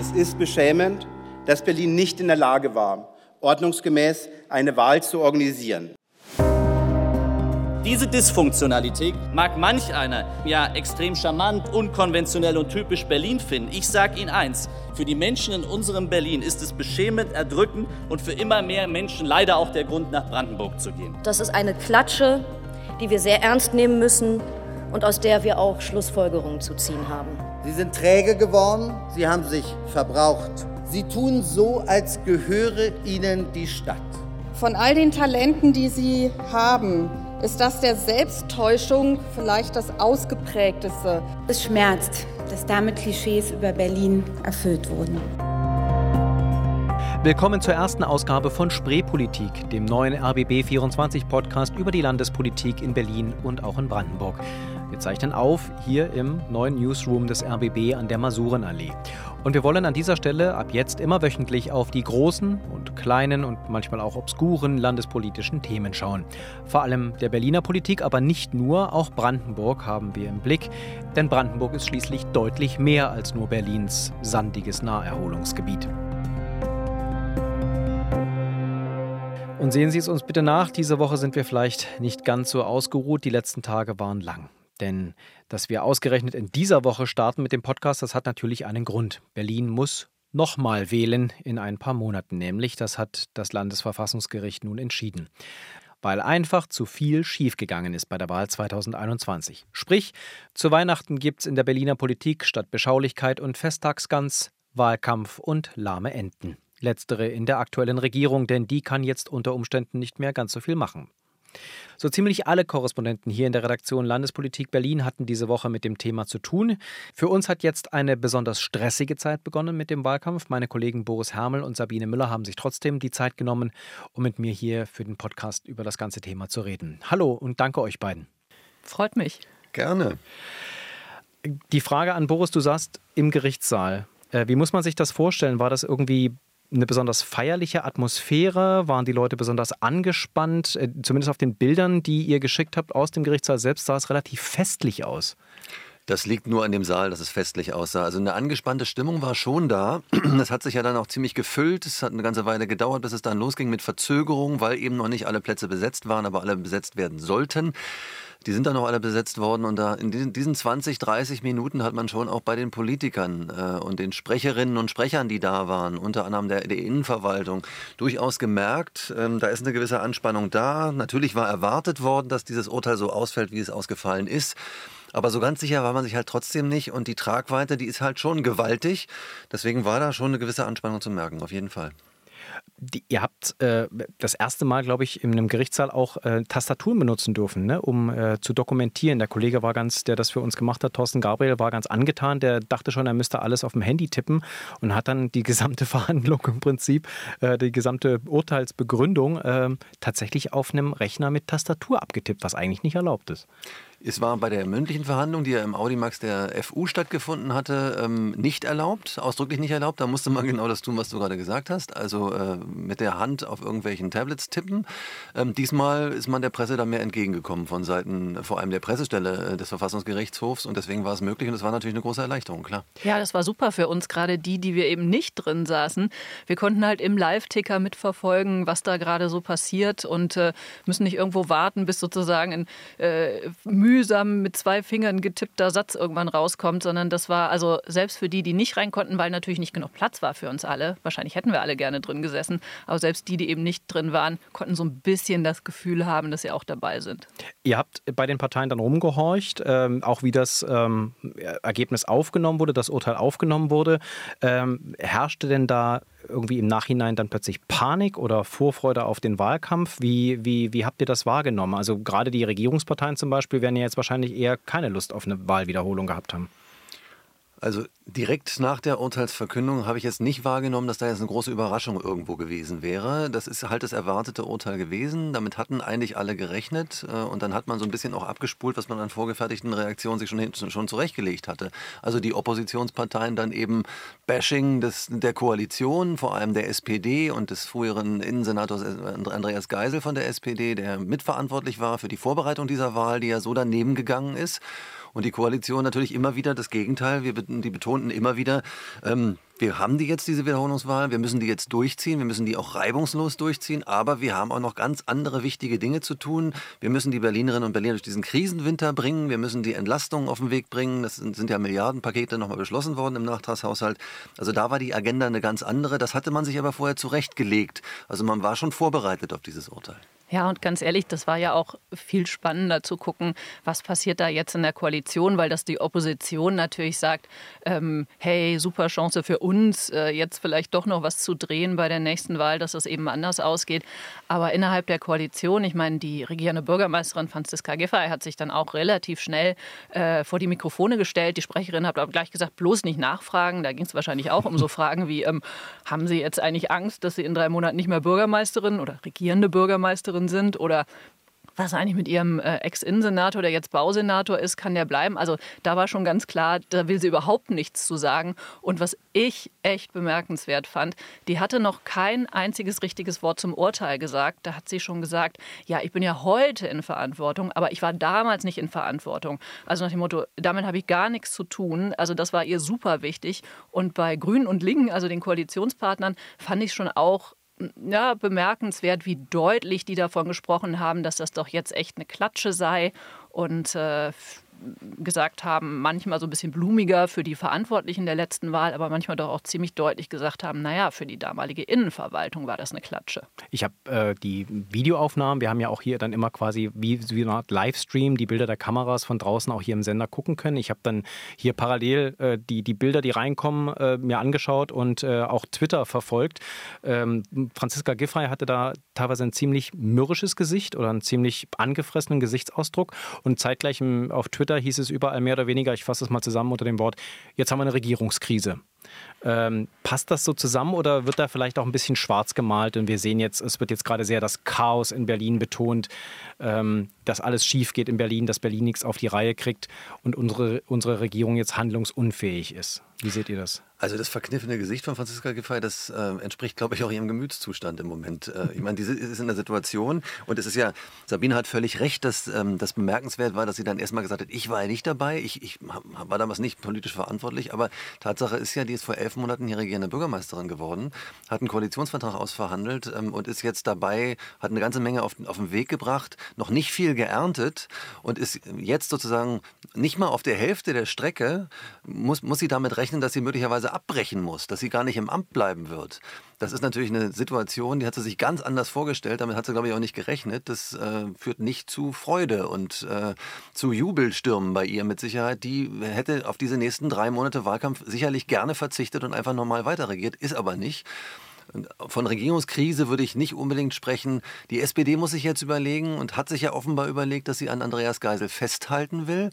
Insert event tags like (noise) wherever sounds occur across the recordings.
Es ist beschämend, dass Berlin nicht in der Lage war, ordnungsgemäß eine Wahl zu organisieren. Diese Dysfunktionalität mag manch einer ja extrem charmant, unkonventionell und typisch Berlin finden. Ich sage Ihnen eins, für die Menschen in unserem Berlin ist es beschämend, erdrückend und für immer mehr Menschen leider auch der Grund, nach Brandenburg zu gehen. Das ist eine Klatsche, die wir sehr ernst nehmen müssen und aus der wir auch Schlussfolgerungen zu ziehen haben. Sie sind träge geworden, sie haben sich verbraucht. Sie tun so, als gehöre ihnen die Stadt. Von all den Talenten, die sie haben, ist das der Selbsttäuschung vielleicht das ausgeprägteste. Es schmerzt, dass damit Klischees über Berlin erfüllt wurden. Willkommen zur ersten Ausgabe von Spreepolitik, dem neuen RBB24 Podcast über die Landespolitik in Berlin und auch in Brandenburg. Wir zeichnen auf hier im neuen Newsroom des RBB an der Masurenallee. Und wir wollen an dieser Stelle ab jetzt immer wöchentlich auf die großen und kleinen und manchmal auch obskuren landespolitischen Themen schauen. Vor allem der Berliner Politik, aber nicht nur, auch Brandenburg haben wir im Blick. Denn Brandenburg ist schließlich deutlich mehr als nur Berlins sandiges Naherholungsgebiet. Und sehen Sie es uns bitte nach, diese Woche sind wir vielleicht nicht ganz so ausgeruht, die letzten Tage waren lang. Denn dass wir ausgerechnet in dieser Woche starten mit dem Podcast, das hat natürlich einen Grund. Berlin muss nochmal wählen in ein paar Monaten, nämlich das hat das Landesverfassungsgericht nun entschieden. Weil einfach zu viel schiefgegangen ist bei der Wahl 2021. Sprich, zu Weihnachten gibt es in der Berliner Politik statt Beschaulichkeit und Festtagsgans Wahlkampf und lahme Enten. Letztere in der aktuellen Regierung, denn die kann jetzt unter Umständen nicht mehr ganz so viel machen. So ziemlich alle Korrespondenten hier in der Redaktion Landespolitik Berlin hatten diese Woche mit dem Thema zu tun. Für uns hat jetzt eine besonders stressige Zeit begonnen mit dem Wahlkampf. Meine Kollegen Boris Hermel und Sabine Müller haben sich trotzdem die Zeit genommen, um mit mir hier für den Podcast über das ganze Thema zu reden. Hallo und danke euch beiden. Freut mich. Gerne. Die Frage an Boris, du saßt im Gerichtssaal. Äh, wie muss man sich das vorstellen? War das irgendwie eine besonders feierliche Atmosphäre? Waren die Leute besonders angespannt? Äh, zumindest auf den Bildern, die ihr geschickt habt aus dem Gerichtssaal selbst, sah es relativ festlich aus. Das liegt nur an dem Saal, dass es festlich aussah. Also eine angespannte Stimmung war schon da. (clears throat) Das hat sich ja dann auch ziemlich gefüllt. Es hat eine ganze Weile gedauert, bis es dann losging mit Verzögerung, weil eben noch nicht alle Plätze besetzt waren, aber alle besetzt werden sollten. Die sind dann noch alle besetzt worden und da in diesen, diesen 20, 30 Minuten hat man schon auch bei den Politikern äh, und den Sprecherinnen und Sprechern, die da waren, unter anderem der, der Innenverwaltung, durchaus gemerkt, ähm, da ist eine gewisse Anspannung da. Natürlich war erwartet worden, dass dieses Urteil so ausfällt, wie es ausgefallen ist. Aber so ganz sicher war man sich halt trotzdem nicht und die Tragweite, die ist halt schon gewaltig. Deswegen war da schon eine gewisse Anspannung zu merken, auf jeden Fall. Die, ihr habt äh, das erste Mal, glaube ich, in einem Gerichtssaal auch äh, Tastaturen benutzen dürfen, ne, um äh, zu dokumentieren. Der Kollege war ganz, der das für uns gemacht hat, Thorsten Gabriel, war ganz angetan. Der dachte schon, er müsste alles auf dem Handy tippen und hat dann die gesamte (laughs) Verhandlung im Prinzip, äh, die gesamte Urteilsbegründung ähm, tatsächlich auf einem Rechner mit Tastatur abgetippt, was eigentlich nicht erlaubt ist. Es war bei der mündlichen Verhandlung, die ja im Audimax der FU stattgefunden hatte, ähm, nicht erlaubt, ausdrücklich nicht erlaubt. Da musste man (laughs) genau das tun, was du gerade gesagt hast, also äh, mit der Hand auf irgendwelchen Tablets tippen. Ähm, diesmal ist man der Presse da mehr entgegengekommen von Seiten vor allem der Pressestelle äh, des Verfassungsgerichtshofs und deswegen war es möglich und es war natürlich eine große Erleichterung, klar. Ja, das war super für uns, gerade die, die wir eben nicht drin saßen. Wir konnten halt im Live-Ticker mitverfolgen, was da gerade so passiert und äh, müssen nicht irgendwo warten, bis sozusagen ein äh, mühsam mit zwei Fingern getippter Satz irgendwann rauskommt, sondern das war also selbst für die, die nicht rein konnten, weil natürlich nicht genug Platz war für uns alle. Wahrscheinlich hätten wir alle gerne drin gesessen, aber selbst die, die eben nicht drin waren, konnten so ein bisschen das Gefühl haben, dass sie auch dabei sind. Ihr habt bei den Parteien dann rumgehorcht, ähm, auch wie das ähm, Ergebnis aufgenommen wurde, das Urteil aufgenommen wurde. Ähm, herrschte denn da irgendwie im Nachhinein dann plötzlich Panik oder Vorfreude auf den Wahlkampf? Wie, wie, wie habt ihr das wahrgenommen? Also gerade die Regierungsparteien zum Beispiel werden ja jetzt wahrscheinlich eher keine Lust auf eine Wahlwiederholung gehabt haben. Also direkt nach der Urteilsverkündung habe ich jetzt nicht wahrgenommen, dass da jetzt eine große Überraschung irgendwo gewesen wäre. Das ist halt das erwartete Urteil gewesen. Damit hatten eigentlich alle gerechnet. Äh, und dann hat man so ein bisschen auch abgespult, was man an vorgefertigten Reaktionen sich schon, schon zurechtgelegt hatte. Also die Oppositionsparteien dann eben Bashing des, der Koalition, vor allem der SPD und des früheren Innensenators Andreas Geisel von der SPD, der mitverantwortlich war für die Vorbereitung dieser Wahl, die ja so daneben gegangen ist. Und die Koalition natürlich immer wieder das Gegenteil. Wir, die betonten immer wieder, ähm, wir haben die jetzt, diese Wiederholungswahl, wir müssen die jetzt durchziehen, wir müssen die auch reibungslos durchziehen, aber wir haben auch noch ganz andere wichtige Dinge zu tun. Wir müssen die Berlinerinnen und Berliner durch diesen Krisenwinter bringen, wir müssen die Entlastung auf den Weg bringen. Das sind ja Milliardenpakete nochmal beschlossen worden im Nachtragshaushalt. Also da war die Agenda eine ganz andere. Das hatte man sich aber vorher zurechtgelegt. Also man war schon vorbereitet auf dieses Urteil. Ja, und ganz ehrlich, das war ja auch viel spannender zu gucken, was passiert da jetzt in der Koalition, weil das die Opposition natürlich sagt, ähm, hey, super Chance für uns, äh, jetzt vielleicht doch noch was zu drehen bei der nächsten Wahl, dass es eben anders ausgeht. Aber innerhalb der Koalition, ich meine, die regierende Bürgermeisterin Franziska Giffey hat sich dann auch relativ schnell äh, vor die Mikrofone gestellt. Die Sprecherin hat aber gleich gesagt, bloß nicht nachfragen. Da ging es wahrscheinlich auch um so (laughs) Fragen wie, ähm, haben Sie jetzt eigentlich Angst, dass Sie in drei Monaten nicht mehr Bürgermeisterin oder regierende Bürgermeisterin Bundeskanzlerin sind oder was eigentlich mit ihrem äh, Ex-Innensenator, der jetzt Bausenator ist, kann der bleiben? Also da war schon ganz klar, da will sie überhaupt nichts zu sagen. Und was ich echt bemerkenswert fand, die hatte noch kein einziges richtiges Wort zum Urteil gesagt. Da hat sie schon gesagt, ja, ich bin ja heute in Verantwortung, aber ich war damals nicht in Verantwortung. Also nach dem Motto, damit habe ich gar nichts zu tun. Also das war ihr super wichtig. Und bei Grünen und Linken, also den Koalitionspartnern, fand ich schon auch ja, bemerkenswert, wie deutlich die davon gesprochen haben, dass das doch jetzt echt eine Klatsche sei. Und äh, gesagt haben, manchmal so ein bisschen blumiger für die Verantwortlichen der letzten Wahl, aber manchmal doch auch ziemlich deutlich gesagt haben, naja, für die damalige Innenverwaltung war das eine Klatsche. Ich habe äh, die Videoaufnahmen, wir haben ja auch hier dann immer quasi wie, wie eine Art Livestream die Bilder der Kameras von draußen auch hier im Sender gucken können. Ich habe dann hier parallel äh, die, die Bilder, die reinkommen, äh, mir angeschaut und äh, auch Twitter verfolgt. Ähm, Franziska Giffey hatte da teilweise ein ziemlich mürrisches Gesicht oder einen ziemlich angefressenen Gesichtsausdruck und zeitgleich auf Twitter Twitter hieß es überall mehr oder weniger, ich fasse es mal zusammen unter dem Wort, jetzt haben wir eine Regierungskrise. Ähm, passt das so zusammen oder wird da vielleicht auch ein bisschen schwarz gemalt? Und wir sehen jetzt, es wird jetzt gerade sehr das Chaos in Berlin betont, ähm, dass alles schief geht in Berlin, dass Berlin nichts auf die Reihe kriegt und unsere, unsere Regierung jetzt handlungsunfähig ist. Wie seht ihr das? Also das verkniffene Gesicht von Franziska Giffey, das äh, entspricht, glaube ich, auch ihrem Gemütszustand im Moment. Äh, ich meine, die ist in der Situation und es ist ja, Sabine hat völlig recht, dass ähm, das bemerkenswert war, dass sie dann erstmal gesagt hat, ich war ja nicht dabei, ich, ich war damals nicht politisch verantwortlich, aber Tatsache ist ja, die ist vor elf Monaten hier regierende Bürgermeisterin geworden, hat einen Koalitionsvertrag ausverhandelt ähm, und ist jetzt dabei, hat eine ganze Menge auf, auf den Weg gebracht, noch nicht viel geerntet und ist jetzt sozusagen nicht mal auf der Hälfte der Strecke, muss, muss sie damit rechnen, dass sie möglicherweise abbrechen muss, dass sie gar nicht im Amt bleiben wird. Das ist natürlich eine Situation, die hat sie sich ganz anders vorgestellt. Damit hat sie, glaube ich, auch nicht gerechnet. Das äh, führt nicht zu Freude und äh, zu Jubelstürmen bei ihr mit Sicherheit. Die hätte auf diese nächsten drei Monate Wahlkampf sicherlich gerne verzichtet und einfach normal weiterregiert, ist aber nicht. Von Regierungskrise würde ich nicht unbedingt sprechen. Die SPD muss sich jetzt überlegen und hat sich ja offenbar überlegt, dass sie an Andreas Geisel festhalten will.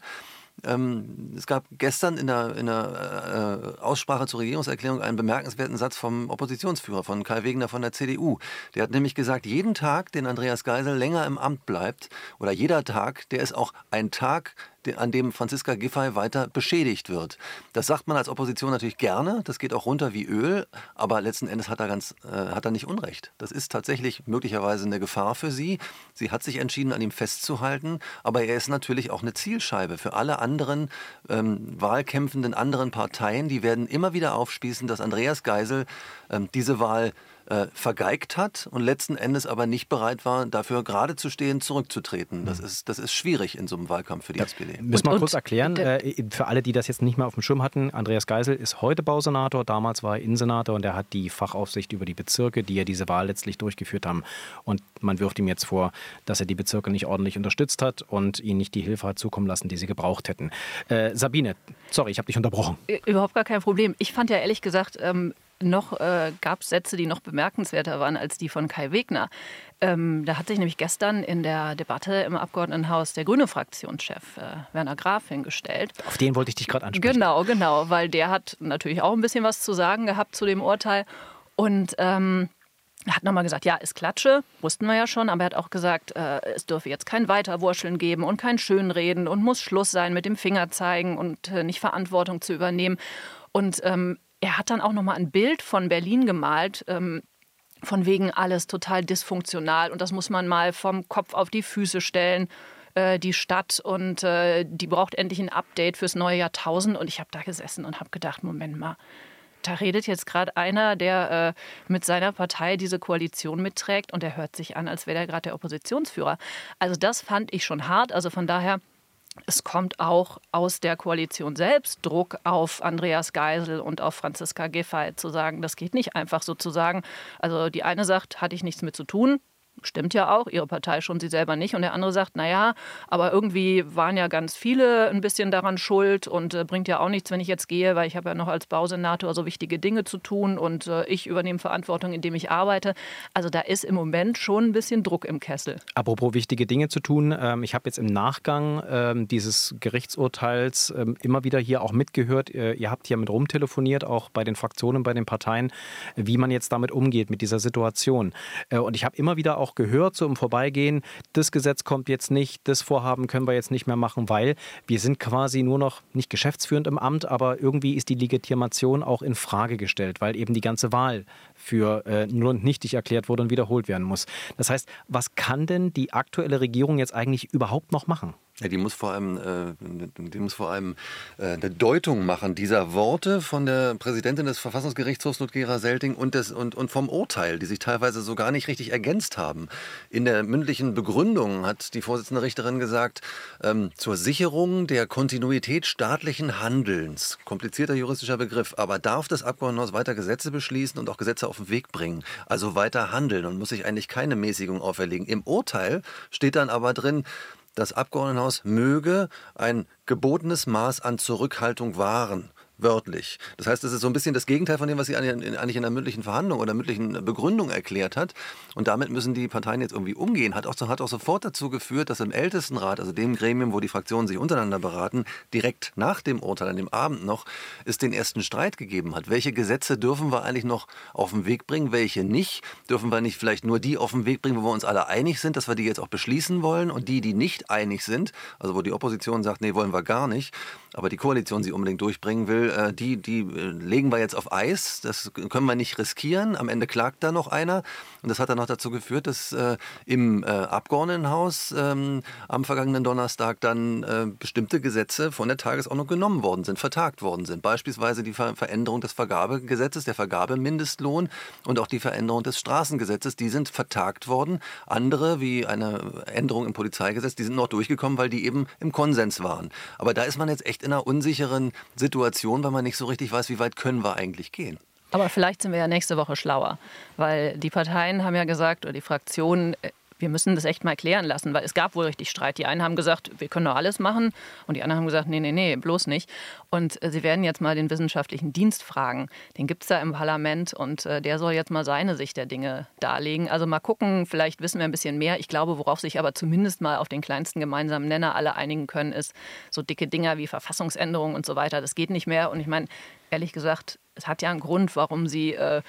Ähm, es gab gestern in der, in der äh, Aussprache zur Regierungserklärung einen bemerkenswerten Satz vom Oppositionsführer, von Kai Wegener von der CDU. Der hat nämlich gesagt, jeden Tag, den Andreas Geisel länger im Amt bleibt, oder jeder Tag, der ist auch ein Tag, an dem Franziska Giffey weiter beschädigt wird. Das sagt man als Opposition natürlich gerne, das geht auch runter wie Öl, aber letzten Endes hat er, ganz, äh, hat er nicht Unrecht. Das ist tatsächlich möglicherweise eine Gefahr für sie. Sie hat sich entschieden, an ihm festzuhalten, aber er ist natürlich auch eine Zielscheibe für alle anderen ähm, wahlkämpfenden anderen Parteien. Die werden immer wieder aufspießen, dass Andreas Geisel ähm, diese Wahl äh, vergeigt hat und letzten Endes aber nicht bereit war, dafür gerade zu stehen, zurückzutreten. Das, mhm. ist, das ist schwierig in so einem Wahlkampf für die ja, SPD. Müssen wir mal kurz erklären, äh, für alle, die das jetzt nicht mehr auf dem Schirm hatten, Andreas Geisel ist heute Bausenator, damals war er Innensenator und er hat die Fachaufsicht über die Bezirke, die ja diese Wahl letztlich durchgeführt haben. Und man wirft ihm jetzt vor, dass er die Bezirke nicht ordentlich unterstützt hat und ihnen nicht die Hilfe hat zukommen lassen, die sie gebraucht hätten. Äh, Sabine, sorry, ich habe dich unterbrochen. Überhaupt gar kein Problem. Ich fand ja ehrlich gesagt, ähm, noch äh, gab es Sätze, die noch bemerkenswerter waren als die von Kai Wegner. Ähm, da hat sich nämlich gestern in der Debatte im Abgeordnetenhaus der grüne Fraktionschef äh, Werner Graf hingestellt. Auf den wollte ich dich gerade ansprechen. Genau, genau, weil der hat natürlich auch ein bisschen was zu sagen gehabt zu dem Urteil. Und ähm, hat nochmal gesagt, ja, ist Klatsche, wussten wir ja schon, aber er hat auch gesagt, äh, es dürfe jetzt kein Weiterwurscheln geben und kein Schönreden und muss Schluss sein mit dem Finger zeigen und äh, nicht Verantwortung zu übernehmen. Und ähm, er hat dann auch noch mal ein Bild von Berlin gemalt. Ähm, von wegen alles total dysfunktional und das muss man mal vom Kopf auf die Füße stellen. äh, die Stadt und äh, die braucht endlich ein Update fürs neue Jahrtausend. Und ich habe da gesessen und habe gedacht, Moment mal, da redet jetzt gerade einer, der äh, mit seiner Partei diese Koalition mitträgt und der hört sich an, als wäre er gerade der Oppositionsführer. Also das fand ich schon hart. Also von daher es kommt auch aus der Koalition selbst Druck auf Andreas Geisel und auf Franziska Giffey zu sagen, das geht nicht einfach so zu sagen. Also die eine sagt, hatte ich nichts mit zu tun, Stimmt ja auch, ihre Partei schon, sie selber nicht. Und der andere sagt, naja, aber irgendwie waren ja ganz viele ein bisschen daran schuld und äh, bringt ja auch nichts, wenn ich jetzt gehe, weil ich habe ja noch als Bausenator so wichtige Dinge zu tun und äh, ich übernehme Verantwortung, indem ich arbeite. Also da ist im Moment schon ein bisschen Druck im Kessel. Apropos wichtige Dinge zu tun, ähm, ich habe jetzt im Nachgang ähm, dieses Gerichtsurteils ähm, immer wieder hier auch mitgehört, äh, ihr habt hier mit rumtelefoniert, auch bei den Fraktionen, bei den Parteien, wie man jetzt damit umgeht, mit dieser Situation. Äh, und ich habe immer wieder auch auch gehört, so im Vorbeigehen, das Gesetz kommt jetzt nicht, das Vorhaben können wir jetzt nicht mehr machen, weil wir sind quasi nur noch nicht geschäftsführend im Amt, aber irgendwie ist die Legitimation auch in Frage gestellt, weil eben die ganze Wahl für äh, null und nichtig erklärt wurde und wiederholt werden muss. Das heißt, was kann denn die aktuelle Regierung jetzt eigentlich überhaupt noch machen? Ja, die muss vor allem, äh, die muss vor allem äh, eine Deutung machen dieser Worte von der Präsidentin des Verfassungsgerichtshofs Ludgera Selting und, des, und, und vom Urteil, die sich teilweise so gar nicht richtig ergänzt haben. In der mündlichen Begründung hat die Vorsitzende Richterin gesagt, ähm, zur Sicherung der Kontinuität staatlichen Handelns, komplizierter juristischer Begriff, aber darf das Abgeordnetenhaus weiter Gesetze beschließen und auch Gesetze auf den Weg bringen, also weiter handeln und muss sich eigentlich keine Mäßigung auferlegen. Im Urteil steht dann aber drin, das Abgeordnetenhaus möge ein gebotenes Maß an Zurückhaltung wahren wörtlich. Das heißt, es ist so ein bisschen das Gegenteil von dem, was sie eigentlich in der mündlichen Verhandlung oder mündlichen Begründung erklärt hat. Und damit müssen die Parteien jetzt irgendwie umgehen. Hat auch, hat auch sofort dazu geführt, dass im Ältestenrat, also dem Gremium, wo die Fraktionen sich untereinander beraten, direkt nach dem Urteil, an dem Abend noch, es den ersten Streit gegeben hat. Welche Gesetze dürfen wir eigentlich noch auf den Weg bringen, welche nicht? Dürfen wir nicht vielleicht nur die auf den Weg bringen, wo wir uns alle einig sind, dass wir die jetzt auch beschließen wollen und die, die nicht einig sind, also wo die Opposition sagt, nee, wollen wir gar nicht, aber die Koalition sie unbedingt durchbringen will, äh, die, die äh, legen wir jetzt auf Eis, das können wir nicht riskieren. Am Ende klagt da noch einer. Und das hat dann noch dazu geführt, dass äh, im Abgeordnetenhaus ähm, am vergangenen Donnerstag dann bestimmte Gesetze von der Tagesordnung genommen worden sind, vertagt worden sind. Beispielsweise die Ver Veränderung des Vergabegesetzes, der Vergabemindestlohn und auch die Veränderung des Straßengesetzes, die sind vertagt worden. Andere, wie eine Änderung im Polizeigesetz, die sind noch durchgekommen, weil die eben im Konsens waren. Aber da ist man jetzt echt in einer unsicheren Situation, weil man nicht so richtig weiß, wie weit können wir eigentlich gehen. Aber vielleicht sind wir ja nächste Woche schlauer, weil die Parteien haben ja gesagt, oder die Fraktionen, äh, wir müssen das echt mal klären lassen, weil es gab wohl richtig Streit. Die einen haben gesagt, wir können doch alles machen und die anderen haben gesagt, nee, nee, nee, bloß nicht. Und äh, sie werden jetzt mal den wissenschaftlichen Dienst fragen. Den gibt es da im Parlament und äh, der soll jetzt mal seine Sicht der Dinge darlegen. Also mal gucken, vielleicht wissen wir ein bisschen mehr. Ich glaube, worauf sich aber zumindest mal auf den kleinsten gemeinsamen Nenner alle einigen können, ist so dicke Dinger wie Verfassungsänderungen und so weiter. Das geht nicht mehr. Und ich meine, ehrlich gesagt, es hat ja einen Grund, warum sie äh,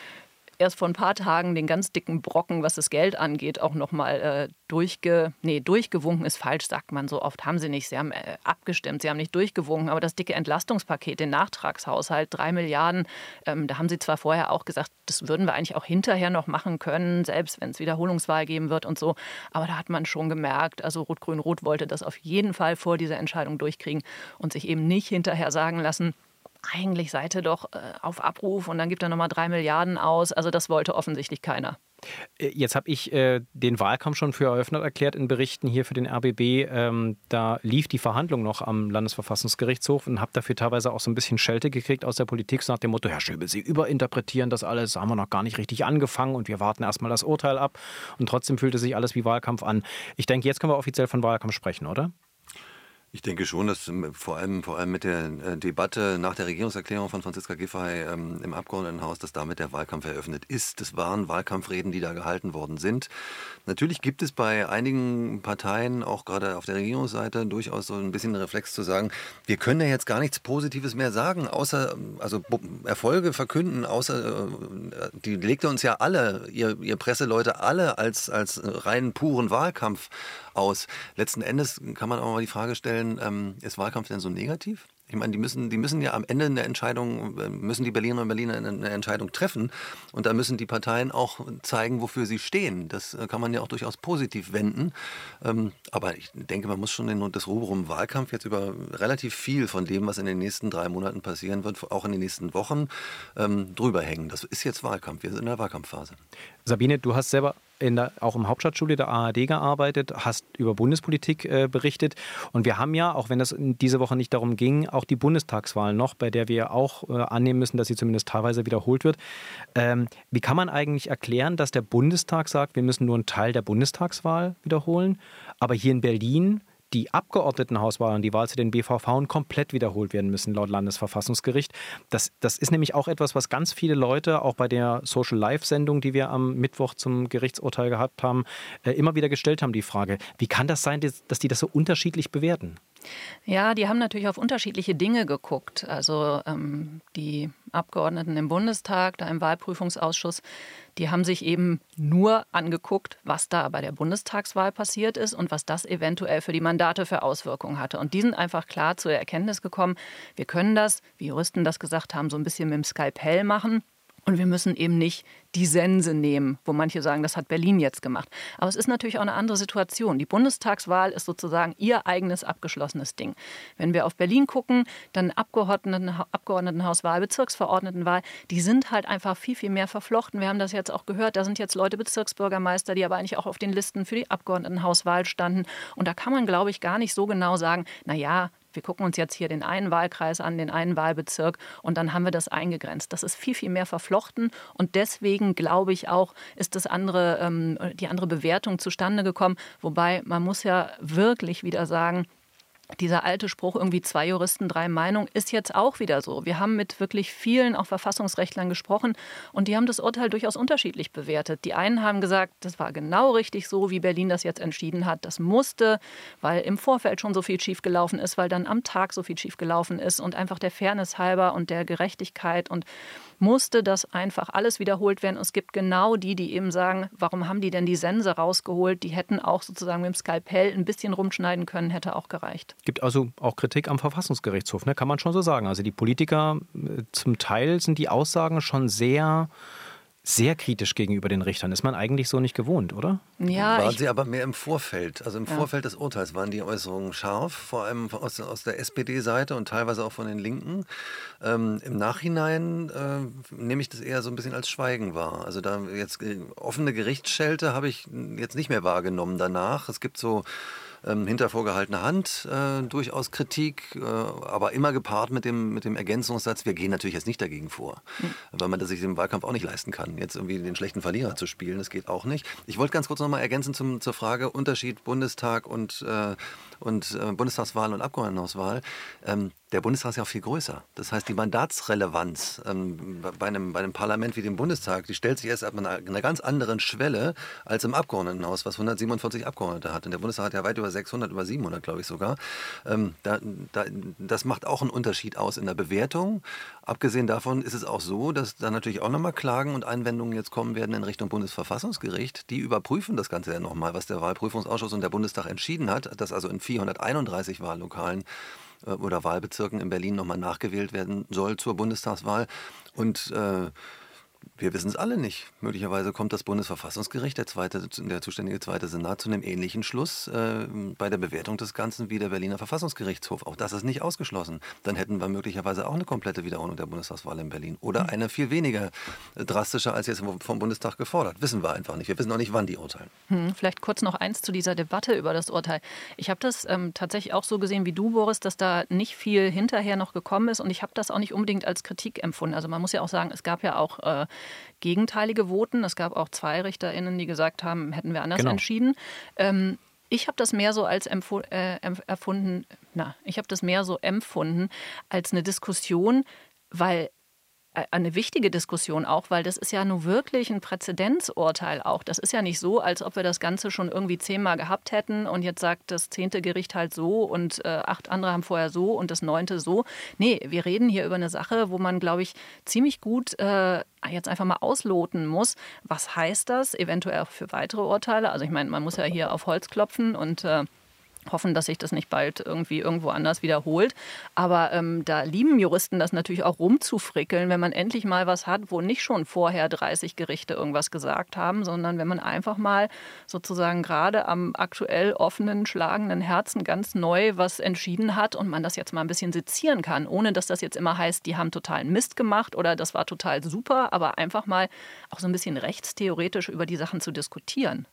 erst vor ein paar Tagen den ganz dicken Brocken, was das Geld angeht, auch nochmal äh, durchge, nee, durchgewunken. Ist falsch, sagt man so oft, haben sie nicht. Sie haben äh, abgestimmt, sie haben nicht durchgewunken, aber das dicke Entlastungspaket, den Nachtragshaushalt, drei Milliarden, ähm, da haben sie zwar vorher auch gesagt, das würden wir eigentlich auch hinterher noch machen können, selbst wenn es Wiederholungswahl geben wird und so, aber da hat man schon gemerkt, also Rot-Grün-Rot wollte das auf jeden Fall vor dieser Entscheidung durchkriegen und sich eben nicht hinterher sagen lassen, eigentlich seid ihr doch äh, auf Abruf und dann gibt er nochmal drei Milliarden aus. Also das wollte offensichtlich keiner. Äh, jetzt habe ich äh, den Wahlkampf schon für eröffnet erklärt in Berichten hier für den RBB. Ähm, da lief die Verhandlung noch am Landesverfassungsgerichtshof und habe dafür teilweise auch so ein bisschen Schelte gekriegt aus der Politik, so nach dem Motto, Herr Schöbel, Sie überinterpretieren das alles, haben wir noch gar nicht richtig angefangen und wir warten erstmal das Urteil ab. Und trotzdem fühlte sich alles wie Wahlkampf an. Ich denke, jetzt können wir offiziell von Wahlkampf sprechen, oder? Ich denke schon, dass ähm, vor allem, vor allem mit der äh, Debatte nach der Regierungserklärung von Franziska Giffey ähm, im Abgeordnetenhaus, dass damit der Wahlkampf eröffnet ist. Das waren Wahlkampfreden, die da gehalten worden sind. Natürlich gibt es bei einigen Parteien, auch gerade auf der Regierungsseite, durchaus so ein bisschen Reflex zu sagen, wir können ja jetzt gar nichts Positives mehr sagen, außer, also Erfolge verkünden, außer, äh, die legte uns ja alle, ihr, ihr Presseleute alle als, als rein puren Wahlkampf aus. Letzten Endes kann man auch mal die Frage stellen, ähm, ist Wahlkampf denn so negativ? Ich meine, die müssen, die müssen ja am Ende eine Entscheidung, äh, müssen die Berlinerinnen und Berliner eine Entscheidung treffen. Und da müssen die Parteien auch zeigen, wofür sie stehen. Das äh, kann man ja auch durchaus positiv wenden. Ähm, aber ich denke, man muss schon den, das Rubrum Wahlkampf jetzt über relativ viel von dem, was in den nächsten drei Monaten passieren wird, auch in den nächsten Wochen, ähm, drüber hängen. Das ist jetzt Wahlkampf. Wir sind in der Wahlkampfphase. Sabine, du hast selber der, auch im Hauptstadtschule der ARD gearbeitet, hast über Bundespolitik äh, berichtet. Und wir haben ja, auch wenn das diese Woche nicht darum ging, auch die Bundestagswahl noch, bei der wir auch äh, annehmen müssen, dass sie zumindest teilweise wiederholt wird. Ähm, wie kann man eigentlich erklären, dass der Bundestag sagt, wir müssen nur einen Teil der Bundestagswahl wiederholen, aber hier in Berlin die Abgeordnetenhauswahlen, die Wahl zu den BVV komplett wiederholt werden müssen, laut Landesverfassungsgericht. Das, das ist nämlich auch etwas, was ganz viele Leute, auch bei der Social Life-Sendung, die wir am Mittwoch zum Gerichtsurteil gehabt haben, äh, immer wieder gestellt haben, die Frage, wie kann das sein, dass die das so unterschiedlich bewerten? Ja, die haben natürlich auf unterschiedliche Dinge geguckt. Also ähm, die Abgeordneten im Bundestag, da im Wahlprüfungsausschuss, die haben sich eben nur angeguckt, was da bei der Bundestagswahl passiert ist und was das eventuell für die Mandate für Auswirkungen hatte. Und die sind einfach klar zur Erkenntnis gekommen, wir können das, wie Juristen das gesagt haben, so ein bisschen mit dem Skalpell machen. Und wir müssen eben nicht die Sense nehmen, wo manche sagen, das hat Berlin jetzt gemacht. Aber es ist natürlich auch eine andere Situation. Die Bundestagswahl ist sozusagen ihr eigenes abgeschlossenes Ding. Wenn wir auf Berlin gucken, dann Abgeordneten, Abgeordnetenhaus, Bezirksverordnetenwahl, die sind halt einfach viel, viel mehr verflochten. Wir haben das jetzt auch gehört. Da sind jetzt Leute Bezirksbürgermeister, die aber eigentlich auch auf den Listen für die Abgeordnetenhauswahl standen. Und da kann man, glaube ich, gar nicht so genau sagen, na ja, wir gucken uns jetzt hier den einen Wahlkreis an, den einen Wahlbezirk und dann haben wir das eingegrenzt. Das ist viel, viel mehr verflochten und deswegen glaube ich auch, ist das andere, ähm, die andere Bewertung zustande gekommen. Wobei man muss ja wirklich wieder sagen, dieser alte Spruch, irgendwie zwei Juristen, drei Meinungen, ist jetzt auch wieder so. Wir haben mit wirklich vielen, auch Verfassungsrechtlern gesprochen und die haben das Urteil durchaus unterschiedlich bewertet. Die einen haben gesagt, das war genau richtig so, wie Berlin das jetzt entschieden hat. Das musste, weil im Vorfeld schon so viel schiefgelaufen ist, weil dann am Tag so viel schiefgelaufen ist und einfach der Fairness halber und der Gerechtigkeit und musste das einfach alles wiederholt werden. Und es gibt genau die, die eben sagen, warum haben die denn die Sense rausgeholt? Die hätten auch sozusagen mit dem Skalpell ein bisschen rumschneiden können, hätte auch gereicht. Gibt also auch Kritik am Verfassungsgerichtshof, ne? kann man schon so sagen. Also die Politiker, äh, zum Teil sind die Aussagen schon sehr sehr kritisch gegenüber den Richtern. Ist man eigentlich so nicht gewohnt, oder? Ja. Waren sie aber mehr im Vorfeld. Also im ja. Vorfeld des Urteils waren die Äußerungen scharf, vor allem aus, aus der SPD-Seite und teilweise auch von den Linken. Ähm, Im Nachhinein äh, nehme ich das eher so ein bisschen als Schweigen wahr. Also da jetzt äh, offene Gerichtsschelte habe ich jetzt nicht mehr wahrgenommen danach. Es gibt so ähm, hinter vorgehaltener Hand äh, durchaus Kritik, äh, aber immer gepaart mit dem, mit dem Ergänzungssatz, wir gehen natürlich jetzt nicht dagegen vor, mhm. weil man das sich im Wahlkampf auch nicht leisten kann, jetzt irgendwie den schlechten Verlierer zu spielen, das geht auch nicht. Ich wollte ganz kurz nochmal ergänzen zum, zur Frage Unterschied Bundestag und, äh, und äh, Bundestagswahl und Abgeordnetenhauswahl. Ähm, der Bundestag ist ja auch viel größer. Das heißt, die Mandatsrelevanz ähm, bei, einem, bei einem Parlament wie dem Bundestag, die stellt sich erst ab einer, einer ganz anderen Schwelle als im Abgeordnetenhaus, was 147 Abgeordnete hat. Und der Bundestag hat ja weit über 600, über 700, glaube ich sogar. Ähm, da, da, das macht auch einen Unterschied aus in der Bewertung. Abgesehen davon ist es auch so, dass da natürlich auch nochmal Klagen und Einwendungen jetzt kommen werden in Richtung Bundesverfassungsgericht. Die überprüfen das Ganze ja nochmal, was der Wahlprüfungsausschuss und der Bundestag entschieden hat, dass also in 431 Wahllokalen oder Wahlbezirken in Berlin nochmal nachgewählt werden soll zur Bundestagswahl. Und äh, wir wissen es alle nicht. Möglicherweise kommt das Bundesverfassungsgericht, der, zweite, der zuständige zweite Senat, zu einem ähnlichen Schluss äh, bei der Bewertung des Ganzen wie der Berliner Verfassungsgerichtshof. Auch das ist nicht ausgeschlossen. Dann hätten wir möglicherweise auch eine komplette Wiederholung der Bundestagswahl in Berlin. Oder hm. eine viel weniger drastische als jetzt vom Bundestag gefordert. Wissen wir einfach nicht. Wir wissen auch nicht, wann die urteilen. Hm, vielleicht kurz noch eins zu dieser Debatte über das Urteil. Ich habe das ähm, tatsächlich auch so gesehen wie du, Boris, dass da nicht viel hinterher noch gekommen ist. Und ich habe das auch nicht unbedingt als Kritik empfunden. Also man muss ja auch sagen, es gab ja auch äh, gegenteilige Voten. Es gab auch zwei RichterInnen, die gesagt haben, hätten wir anders genau. entschieden. Ähm, ich habe das mehr so als äh, erfunden, na, ich habe das mehr so empfunden als eine Diskussion, weil eine wichtige Diskussion auch, weil das ist ja nun wirklich ein Präzedenzurteil auch. Das ist ja nicht so, als ob wir das Ganze schon irgendwie zehnmal gehabt hätten und jetzt sagt das zehnte Gericht halt so und äh, acht andere haben vorher so und das neunte so. Nee, wir reden hier über eine Sache, wo man, glaube ich, ziemlich gut äh, jetzt einfach mal ausloten muss. Was heißt das eventuell auch für weitere Urteile? Also ich meine, man muss ja hier auf Holz klopfen und äh, hoffen, dass sich das nicht bald irgendwie irgendwo anders wiederholt. Aber ähm, da lieben Juristen das natürlich auch rumzufrickeln, wenn man endlich mal was hat, wo nicht schon vorher 30 Gerichte irgendwas gesagt haben, sondern wenn man einfach mal sozusagen gerade am aktuell offenen, schlagenden Herzen ganz neu was entschieden hat und man das jetzt mal ein bisschen sezieren kann, ohne dass das jetzt immer heißt, die haben totalen Mist gemacht oder das war total super, aber einfach mal auch so ein bisschen rechtstheoretisch über die Sachen zu diskutieren.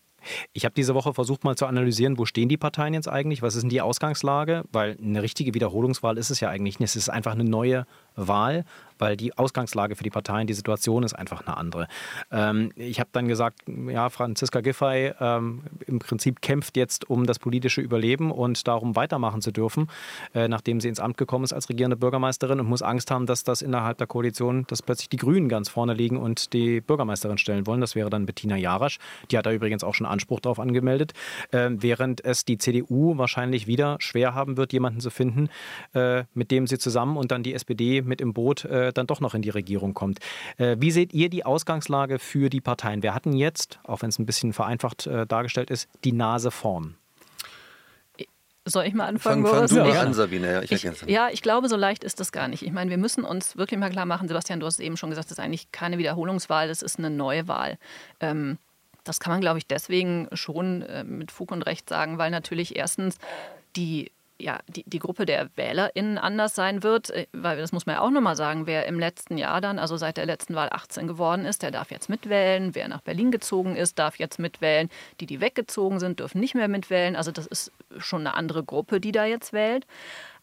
Ich habe diese Woche versucht mal zu analysieren, wo stehen die Parteien jetzt eigentlich, was ist denn die Ausgangslage, weil eine richtige Wiederholungswahl ist es ja eigentlich nicht. Es ist einfach eine neue Wahl weil die Ausgangslage für die Parteien, die Situation ist einfach eine andere. Ähm, ich habe dann gesagt, ja, Franziska Giffey ähm, im Prinzip kämpft jetzt um das politische Überleben und darum weitermachen zu dürfen, äh, nachdem sie ins Amt gekommen ist als regierende Bürgermeisterin und muss Angst haben, dass das innerhalb der Koalition, dass plötzlich die Grünen ganz vorne liegen und die Bürgermeisterin stellen wollen. Das wäre dann Bettina Jarasch. Die hat da übrigens auch schon Anspruch darauf angemeldet, äh, während es die CDU wahrscheinlich wieder schwer haben wird, jemanden zu finden, äh, mit dem sie zusammen und dann die SPD mit im Boot äh, dann doch noch in die Regierung kommt. Äh, wie seht ihr die Ausgangslage für die Parteien? Wir hatten jetzt, auch wenn es ein bisschen vereinfacht äh, dargestellt ist, die Nase vorn. Soll ich mal anfangen? Fang, fang du mal ja. an, Sabine. Ja ich, ich, ja, ich glaube, so leicht ist das gar nicht. Ich meine, wir müssen uns wirklich mal klar machen, Sebastian, du hast eben schon gesagt, das ist eigentlich keine Wiederholungswahl, das ist eine neue Wahl. Ähm, das kann man, glaube ich, deswegen schon äh, mit Fug und Recht sagen, weil natürlich erstens die ja, die, die Gruppe der WählerInnen anders sein wird, äh, weil das muss man ja auch nochmal sagen, wer im letzten Jahr dann, also seit der letzten Wahl 18 geworden ist, der darf jetzt mitwählen. Wer nach Berlin gezogen ist, darf jetzt mitwählen. Die, die weggezogen sind, dürfen nicht mehr mitwählen. Also das ist schon eine andere Gruppe, die da jetzt wählt.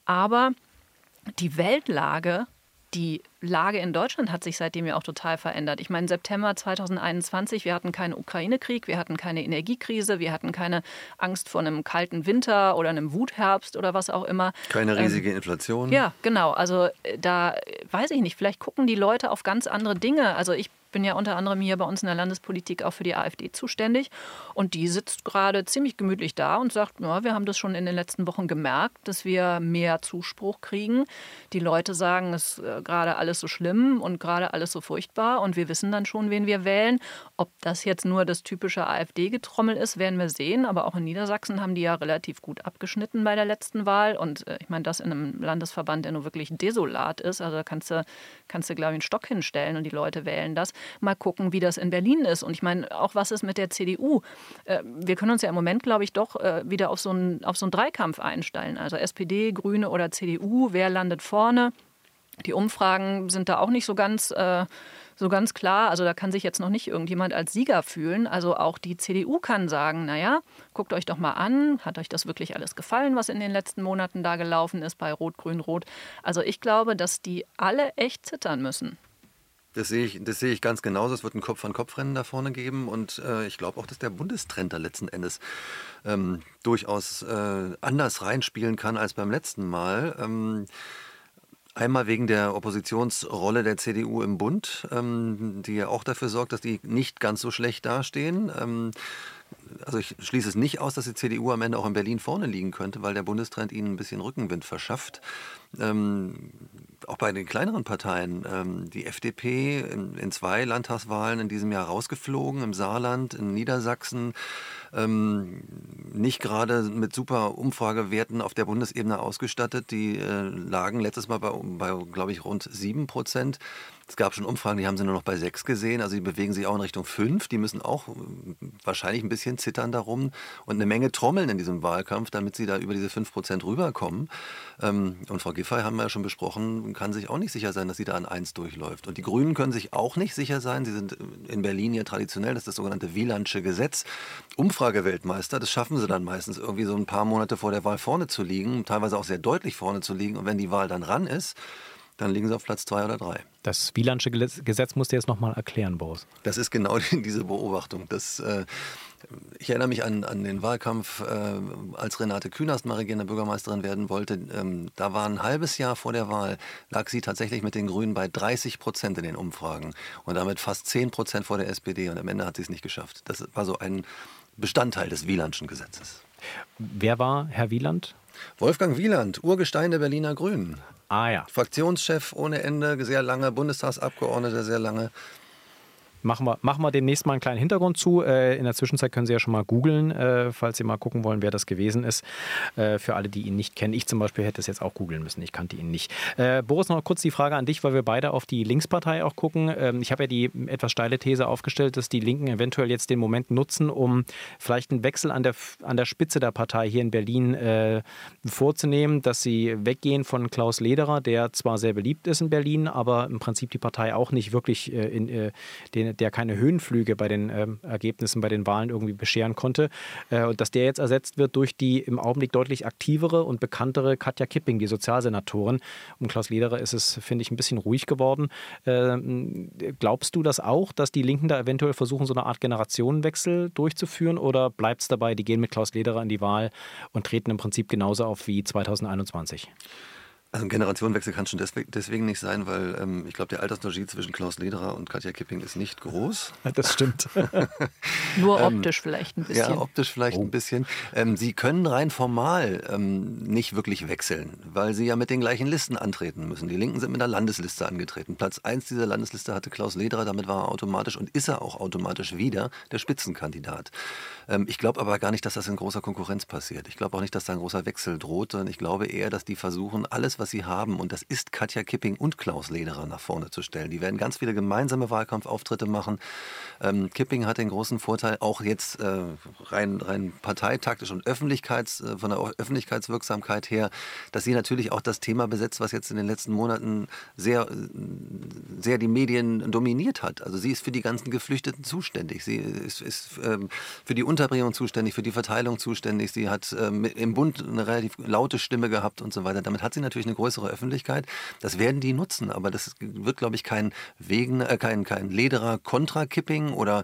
Aber die Weltlage die Lage in Deutschland hat sich seitdem ja auch total verändert. Ich meine, September 2021, wir hatten keinen Ukraine-Krieg, wir hatten keine Energiekrise, wir hatten keine Angst vor einem kalten Winter oder einem Wutherbst oder was auch immer. Keine ähm, riesige ähm, Inflation. Ja, genau. Also äh, da weiß ich nicht, vielleicht gucken die Leute auf ganz andere Dinge. Also ich bin ja unter anderem hier bei uns in der Landespolitik auch für die AfD zuständig. Und die sitzt gerade ziemlich gemütlich da und sagt, ja, wir haben das schon in den letzten Wochen gemerkt, dass wir mehr Zuspruch kriegen. Die Leute sagen, es ist äh, gerade alles so schlimm und gerade alles so furchtbar. Und wir wissen dann schon, wen wir wählen. Ob das jetzt nur das typische AfD-Getrommel ist, werden wir sehen. Aber auch in Niedersachsen haben die ja relativ gut abgeschnitten bei der letzten Wahl. Und äh, ich meine, das in einem Landesverband, der nur wirklich desolat ist. Also da kannst du, kannst du glaube ich, einen Stock hinstellen und die Leute wählen das. Mal gucken, wie das in Berlin ist. Und ich meine, auch was ist mit der CDU? Äh, wir können uns ja im Moment, glaube ich, doch äh, wieder auf so, einen, auf so einen Dreikampf einstellen. Also SPD, Grüne oder CDU, wer landet vorne? Die Umfragen sind da auch nicht so ganz, äh, so ganz klar. Also da kann sich jetzt noch nicht irgendjemand als Sieger fühlen. Also auch die CDU kann sagen, naja, guckt euch doch mal an, hat euch das wirklich alles gefallen, was in den letzten Monaten da gelaufen ist bei Rot, Grün, Rot. Also ich glaube, dass die alle echt zittern müssen. Das sehe ich, das sehe ich ganz genauso. Es wird ein Kopf-an-Kopf-Rennen da vorne geben. Und äh, ich glaube auch, dass der Bundestrend da letzten Endes ähm, durchaus äh, anders reinspielen kann als beim letzten Mal. Ähm, Einmal wegen der Oppositionsrolle der CDU im Bund, ähm, die ja auch dafür sorgt, dass die nicht ganz so schlecht dastehen. Ähm, also ich schließe es nicht aus, dass die CDU am Ende auch in Berlin vorne liegen könnte, weil der Bundestrend ihnen ein bisschen Rückenwind verschafft. Ähm, auch bei den kleineren Parteien, ähm, die FDP in, in, zwei Landtagswahlen in diesem Jahr rausgeflogen, im Saarland, in Niedersachsen, ähm, nicht gerade mit super Umfragewerten auf der Bundesebene ausgestattet. Die äh, lagen letztes Mal bei, bei glaube ich, rund sieben Prozent. Es gab schon Umfragen, die haben sie nur noch bei sechs gesehen. Also die bewegen sich auch in Richtung fünf. Die müssen auch äh, wahrscheinlich ein bisschen zittern darum und eine Menge trommeln in diesem Wahlkampf, damit sie da über diese fünf Prozent rüberkommen. Ähm, und Frau Giffey haben wir ja schon besprochen, kann sich auch nicht sicher sein, dass sie da an eins durchläuft. Und die Grünen können sich auch nicht sicher sein. Sie sind in Berlin ja traditionell, das ist das sogenannte Wielandsche Gesetz. Umfrageweltmeister, das schaffen sie dann meistens irgendwie so ein paar Monate vor der Wahl vorne zu liegen, teilweise auch sehr deutlich vorne zu liegen. Und wenn die Wahl dann ran ist, dann liegen sie auf Platz zwei oder drei. Das Wielandsche Gesetz musst du jetzt nochmal erklären, Boris. Das ist genau (laughs) diese Beobachtung. Das, äh, ich erinnere mich an, an den Wahlkampf, äh, als Renate Künast mal regierende Bürgermeisterin werden wollte. Ähm, da war ein halbes Jahr vor der Wahl, lag sie tatsächlich mit den Grünen bei 30 Prozent in den Umfragen und damit fast 10 Prozent vor der SPD. Und am Ende hat sie es nicht geschafft. Das war so ein Bestandteil des Wielandschen Gesetzes. Wer war Herr Wieland? Wolfgang Wieland, Urgestein der Berliner Grünen. Ah ja. Fraktionschef ohne Ende, sehr lange, Bundestagsabgeordneter sehr lange. Machen wir, machen wir demnächst mal einen kleinen Hintergrund zu. Äh, in der Zwischenzeit können Sie ja schon mal googeln, äh, falls Sie mal gucken wollen, wer das gewesen ist. Äh, für alle, die ihn nicht kennen. Ich zum Beispiel hätte es jetzt auch googeln müssen. Ich kannte ihn nicht. Boris, noch kurz die Frage an dich, weil wir beide auf die Linkspartei auch gucken. Ähm, ich habe ja die etwas steile These aufgestellt, dass die Linken eventuell jetzt den Moment nutzen, um vielleicht einen Wechsel an der, an der Spitze der Partei hier in Berlin äh, vorzunehmen, dass sie weggehen von Klaus Lederer, der zwar sehr beliebt ist in Berlin, aber im Prinzip die Partei auch nicht wirklich, äh, in, äh, den, der keine Höhenflüge bei den ähm, Ergebnissen, bei den Wahlen irgendwie bescheren konnte. Äh, und dass der jetzt ersetzt wird durch die im Augenblick deutlich aktivere und bekanntere Katja Kipping, die Sozialsenatorin. Um Klaus Lederer ist es, finde ich, ein bisschen ruhig geworden. Ähm, glaubst du das auch, dass die Linken da eventuell versuchen, so eine Art Generationenwechsel durchzuführen? Oder bleibt es dabei, die gehen mit Klaus Lederer in die Wahl und treten im Prinzip genauso auf wie 2021? Also ein Generationenwechsel kann schon deswegen nicht sein, weil ähm, ich glaube, der Altersunterschied zwischen Klaus Lederer und Katja Kipping ist nicht groß. Das stimmt. (laughs) Nur ähm, optisch ähm, vielleicht ein bisschen. Ja, optisch vielleicht oh. ein bisschen. Ähm, sie können rein formal ähm, nicht wirklich wechseln, weil sie ja mit den gleichen Listen antreten müssen. Die Linken sind mit der Landesliste angetreten. Platz 1 dieser Landesliste hatte Klaus Lederer, damit war er automatisch und ist er auch automatisch wieder der Spitzenkandidat. Ähm, ich glaube aber gar nicht, dass das in großer Konkurrenz passiert. Ich glaube auch nicht, dass da ein großer Wechsel droht, sondern ich glaube eher, dass die versuchen, alles, was sie haben, und das ist Katja Kipping und Klaus Lederer nach vorne zu stellen. Die werden ganz viele gemeinsame Wahlkampfauftritte machen. Ähm, Kipping hat den großen Vorteil, auch jetzt äh, rein, rein parteitaktisch und Öffentlichkeits, äh, von der Öffentlichkeitswirksamkeit her, dass sie natürlich auch das Thema besetzt, was jetzt in den letzten Monaten sehr, sehr die Medien dominiert hat. Also sie ist für die ganzen Geflüchteten zuständig. Sie ist, ist ähm, für die Unterbringung zuständig, für die Verteilung zuständig. Sie hat ähm, im Bund eine relativ laute Stimme gehabt und so weiter. Damit hat sie natürlich eine größere Öffentlichkeit. Das werden die nutzen, aber das wird, glaube ich, kein Wegen, äh, kein, kein Lederer kontra Kipping oder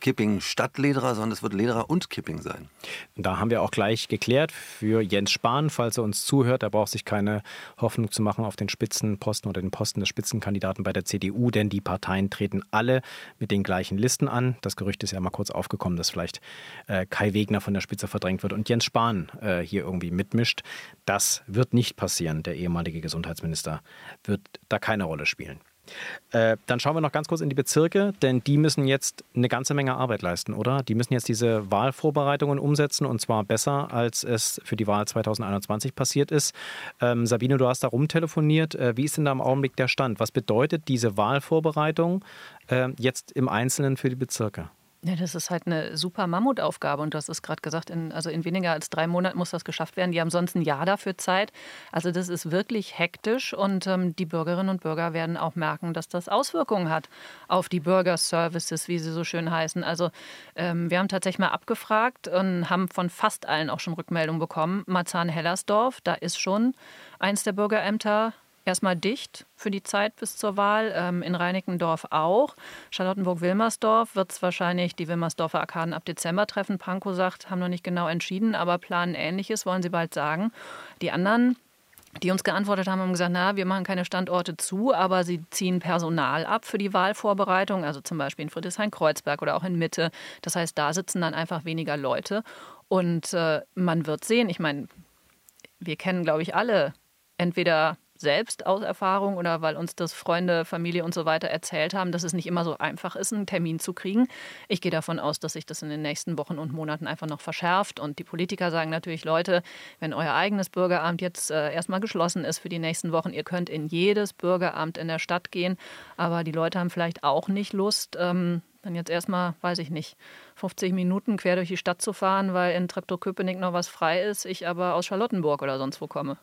Kipping statt Lederer, sondern es wird Lederer und Kipping sein. Da haben wir auch gleich geklärt für Jens Spahn, falls er uns zuhört, er braucht sich keine Hoffnung zu machen auf den Spitzenposten oder den Posten des Spitzenkandidaten bei der CDU, denn die Parteien treten alle mit den gleichen Listen an. Das Gerücht ist ja mal kurz aufgekommen, dass vielleicht äh, Kai Wegner von der Spitze verdrängt wird und Jens Spahn äh, hier irgendwie mitmischt. Das wird nicht passieren. Der ehemalige Gesundheitsminister wird da keine Rolle spielen. Äh, dann schauen wir noch ganz kurz in die Bezirke, denn die müssen jetzt eine ganze Menge Arbeit leisten, oder? Die müssen jetzt diese Wahlvorbereitungen umsetzen und zwar besser, als es für die Wahl 2021 passiert ist. Ähm, Sabine, du hast da rumtelefoniert. Äh, wie ist denn da im Augenblick der Stand? Was bedeutet diese Wahlvorbereitung äh, jetzt im Einzelnen für die Bezirke? Ja, das ist halt eine super Mammutaufgabe und du hast es gerade gesagt, in, also in weniger als drei Monaten muss das geschafft werden. Die haben sonst ein Jahr dafür Zeit. Also das ist wirklich hektisch und ähm, die Bürgerinnen und Bürger werden auch merken, dass das Auswirkungen hat auf die Bürgerservices, wie sie so schön heißen. Also ähm, wir haben tatsächlich mal abgefragt und haben von fast allen auch schon Rückmeldungen bekommen. Marzahn-Hellersdorf, da ist schon eins der Bürgerämter erstmal dicht für die Zeit bis zur Wahl. Ähm, in Reinickendorf auch. Charlottenburg-Wilmersdorf wird es wahrscheinlich die Wilmersdorfer Arkaden ab Dezember treffen. Pankow sagt, haben noch nicht genau entschieden, aber planen Ähnliches, wollen sie bald sagen. Die anderen die uns geantwortet haben, haben gesagt, na, wir machen keine Standorte zu, aber sie ziehen Personal ab für die Wahlvorbereitung, also zum Beispiel in Friedrichshain-Kreuzberg oder auch in Mitte. Das heißt, da sitzen dann einfach weniger Leute. Und äh, man wird sehen, ich meine, wir kennen, glaube ich, alle entweder selbst aus Erfahrung oder weil uns das Freunde, Familie und so weiter erzählt haben, dass es nicht immer so einfach ist, einen Termin zu kriegen. Ich gehe davon aus, dass sich das in den nächsten Wochen und Monaten einfach noch verschärft. Und die Politiker sagen natürlich, Leute, wenn euer eigenes Bürgeramt jetzt äh, erstmal geschlossen ist für die nächsten Wochen, ihr könnt in jedes Bürgeramt in der Stadt gehen. Aber die Leute haben vielleicht auch nicht Lust, ähm, dann jetzt erstmal, weiß ich nicht, 50 Minuten quer durch die Stadt zu fahren, weil in Treptow-Köpenick noch was frei ist, ich aber aus Charlottenburg oder sonst wo komme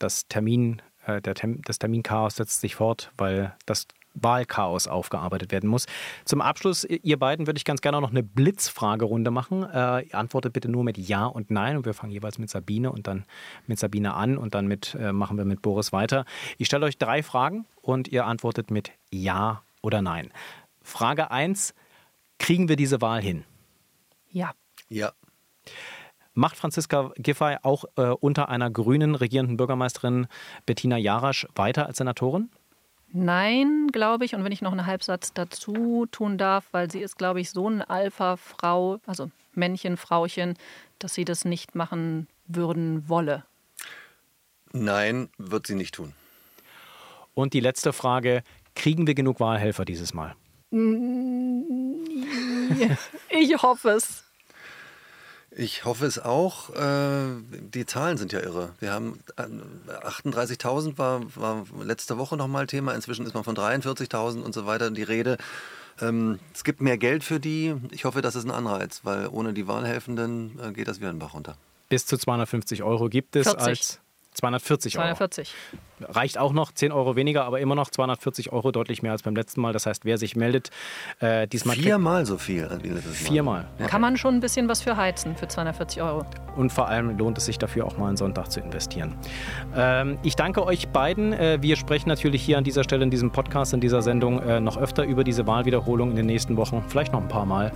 das Termin, äh, der Term, das Terminchaos setzt sich fort, weil das Wahlchaos aufgearbeitet werden muss. Zum Abschluss, ihr beiden, würde ich ganz gerne noch eine Blitzfragerunde machen. Äh, ihr antwortet bitte nur mit Ja und Nein und wir fangen jeweils mit Sabine und dann mit Sabine an und dann mit, äh, machen wir mit Boris weiter. Ich stelle euch drei Fragen und ihr antwortet mit Ja oder Nein. Frage 1, kriegen wir diese Wahl hin? Ja. Ja. Macht Franziska Giffey auch äh, unter einer grünen regierenden Bürgermeisterin Bettina Jarasch weiter als Senatorin? Nein, glaube ich. Und wenn ich noch einen Halbsatz dazu tun darf, weil sie ist, glaube ich, so eine Alpha-Frau, also Männchen, Frauchen, dass sie das nicht machen würden wolle. Nein, wird sie nicht tun. Und die letzte Frage: Kriegen wir genug Wahlhelfer dieses Mal? Ich hoffe es. Ich hoffe es auch. Äh, die Zahlen sind ja irre. Wir haben 38.000 war, war letzte Woche nochmal Thema. Inzwischen ist man von 43.000 und so weiter die Rede. Ähm, es gibt mehr Geld für die. Ich hoffe, das ist ein Anreiz, weil ohne die Wahlhelfenden äh, geht das wieder einen Bach runter. Bis zu 250 Euro gibt es 40. als 240 Euro. 240. Reicht auch noch, 10 Euro weniger, aber immer noch 240 Euro, deutlich mehr als beim letzten Mal. Das heißt, wer sich meldet, äh, diesmal. Viermal so viel wie letztes Mal. Viermal. Ja. Kann man schon ein bisschen was für heizen für 240 Euro. Und vor allem lohnt es sich dafür auch mal einen Sonntag zu investieren. Ähm, ich danke euch beiden. Äh, wir sprechen natürlich hier an dieser Stelle in diesem Podcast, in dieser Sendung äh, noch öfter über diese Wahlwiederholung in den nächsten Wochen, vielleicht noch ein paar Mal.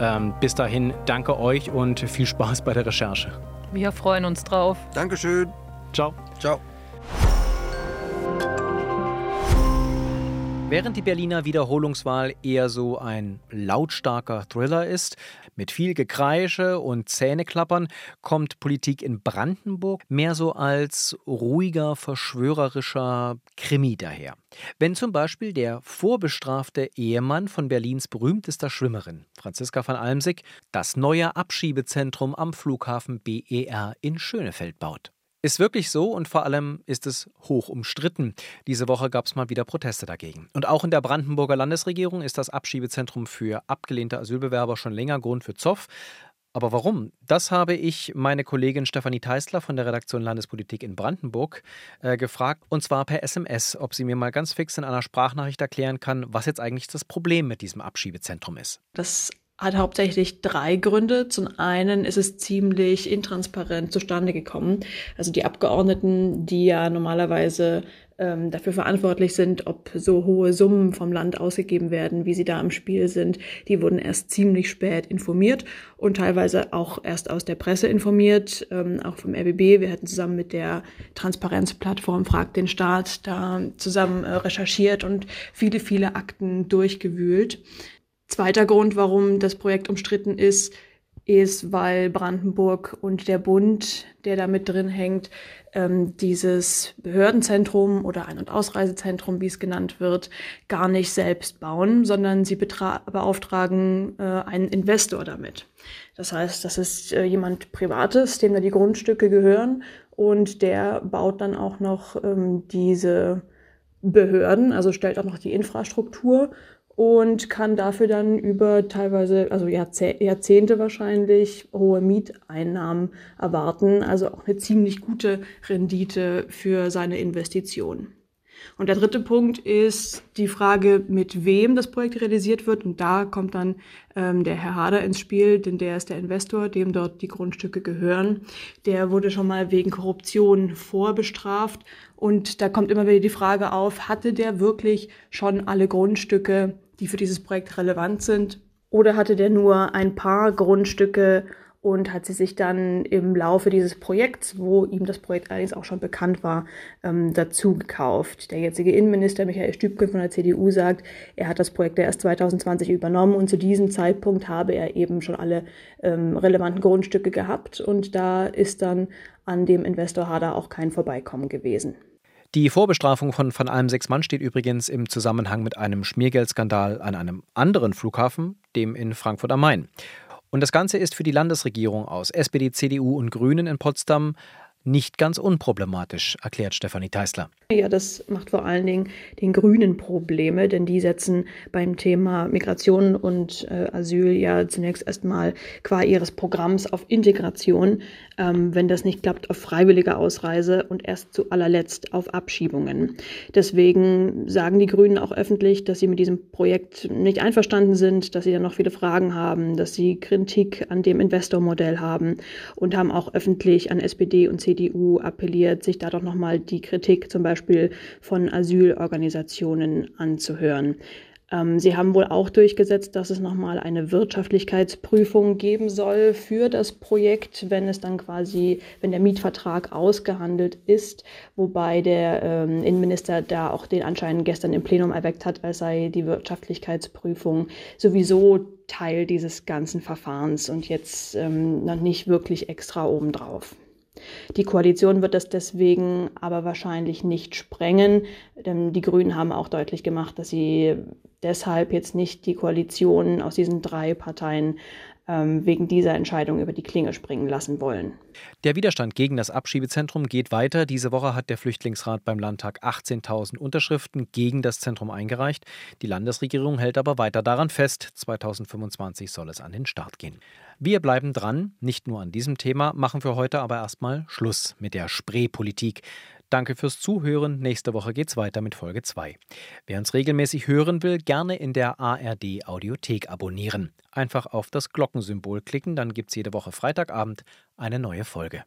Ähm, bis dahin, danke euch und viel Spaß bei der Recherche. Wir freuen uns drauf. Dankeschön. Ciao. Ciao. Während die Berliner Wiederholungswahl eher so ein lautstarker Thriller ist, mit viel Gekreische und Zähneklappern, kommt Politik in Brandenburg mehr so als ruhiger, verschwörerischer Krimi daher. Wenn zum Beispiel der vorbestrafte Ehemann von Berlins berühmtester Schwimmerin, Franziska van Almsick, das neue Abschiebezentrum am Flughafen BER in Schönefeld baut. Ist wirklich so und vor allem ist es hoch umstritten. Diese Woche gab es mal wieder Proteste dagegen. Und auch in der Brandenburger Landesregierung ist das Abschiebezentrum für abgelehnte Asylbewerber schon länger Grund für Zoff. Aber warum? Das habe ich meine Kollegin Stefanie Teisler von der Redaktion Landespolitik in Brandenburg äh, gefragt, und zwar per SMS, ob sie mir mal ganz fix in einer Sprachnachricht erklären kann, was jetzt eigentlich das Problem mit diesem Abschiebezentrum ist. Das hat hauptsächlich drei Gründe. Zum einen ist es ziemlich intransparent zustande gekommen. Also die Abgeordneten, die ja normalerweise ähm, dafür verantwortlich sind, ob so hohe Summen vom Land ausgegeben werden, wie sie da im Spiel sind, die wurden erst ziemlich spät informiert und teilweise auch erst aus der Presse informiert, ähm, auch vom RBB. Wir hatten zusammen mit der Transparenzplattform Fragt den Staat da zusammen äh, recherchiert und viele, viele Akten durchgewühlt. Zweiter Grund, warum das Projekt umstritten ist, ist, weil Brandenburg und der Bund, der da mit drin hängt, ähm, dieses Behördenzentrum oder Ein- und Ausreisezentrum, wie es genannt wird, gar nicht selbst bauen, sondern sie beauftragen äh, einen Investor damit. Das heißt, das ist äh, jemand Privates, dem da die Grundstücke gehören und der baut dann auch noch ähm, diese Behörden, also stellt auch noch die Infrastruktur und kann dafür dann über teilweise, also Jahrzehnte wahrscheinlich, hohe Mieteinnahmen erwarten. Also auch eine ziemlich gute Rendite für seine Investition. Und der dritte Punkt ist die Frage, mit wem das Projekt realisiert wird. Und da kommt dann ähm, der Herr Hader ins Spiel, denn der ist der Investor, dem dort die Grundstücke gehören. Der wurde schon mal wegen Korruption vorbestraft. Und da kommt immer wieder die Frage auf, hatte der wirklich schon alle Grundstücke, die für dieses Projekt relevant sind? Oder hatte der nur ein paar Grundstücke und hat sie sich dann im Laufe dieses Projekts, wo ihm das Projekt allerdings auch schon bekannt war, ähm, dazu gekauft. Der jetzige Innenminister Michael Stübken von der CDU sagt, er hat das Projekt erst 2020 übernommen und zu diesem Zeitpunkt habe er eben schon alle ähm, relevanten Grundstücke gehabt und da ist dann an dem Investor Hader auch kein Vorbeikommen gewesen. Die Vorbestrafung von Van Alm sechs Mann steht übrigens im Zusammenhang mit einem Schmiergeldskandal an einem anderen Flughafen, dem in Frankfurt am Main. Und das Ganze ist für die Landesregierung aus SPD, CDU und Grünen in Potsdam nicht ganz unproblematisch, erklärt Stefanie Teisler. Ja, das macht vor allen Dingen den Grünen Probleme, denn die setzen beim Thema Migration und äh, Asyl ja zunächst erstmal qua ihres Programms auf Integration, ähm, wenn das nicht klappt, auf freiwillige Ausreise und erst zu allerletzt auf Abschiebungen. Deswegen sagen die Grünen auch öffentlich, dass sie mit diesem Projekt nicht einverstanden sind, dass sie da noch viele Fragen haben, dass sie Kritik an dem Investormodell haben und haben auch öffentlich an SPD und CDU CDU appelliert, sich da doch nochmal die Kritik zum Beispiel von Asylorganisationen anzuhören. Ähm, sie haben wohl auch durchgesetzt, dass es nochmal eine Wirtschaftlichkeitsprüfung geben soll für das Projekt, wenn es dann quasi, wenn der Mietvertrag ausgehandelt ist, wobei der ähm, Innenminister da auch den Anschein gestern im Plenum erweckt hat, als sei die Wirtschaftlichkeitsprüfung sowieso Teil dieses ganzen Verfahrens und jetzt ähm, noch nicht wirklich extra obendrauf. Die Koalition wird das deswegen aber wahrscheinlich nicht sprengen. Denn die Grünen haben auch deutlich gemacht, dass sie deshalb jetzt nicht die Koalition aus diesen drei Parteien ähm, wegen dieser Entscheidung über die Klinge springen lassen wollen. Der Widerstand gegen das Abschiebezentrum geht weiter. Diese Woche hat der Flüchtlingsrat beim Landtag 18.000 Unterschriften gegen das Zentrum eingereicht. Die Landesregierung hält aber weiter daran fest. 2025 soll es an den Start gehen. Wir bleiben dran, nicht nur an diesem Thema, machen für heute aber erstmal Schluss mit der Spreepolitik. Danke fürs Zuhören. Nächste Woche geht's weiter mit Folge 2. Wer uns regelmäßig hören will, gerne in der ARD Audiothek abonnieren. Einfach auf das Glockensymbol klicken, dann gibt's jede Woche Freitagabend eine neue Folge.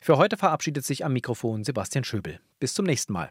Für heute verabschiedet sich am Mikrofon Sebastian Schöbel. Bis zum nächsten Mal.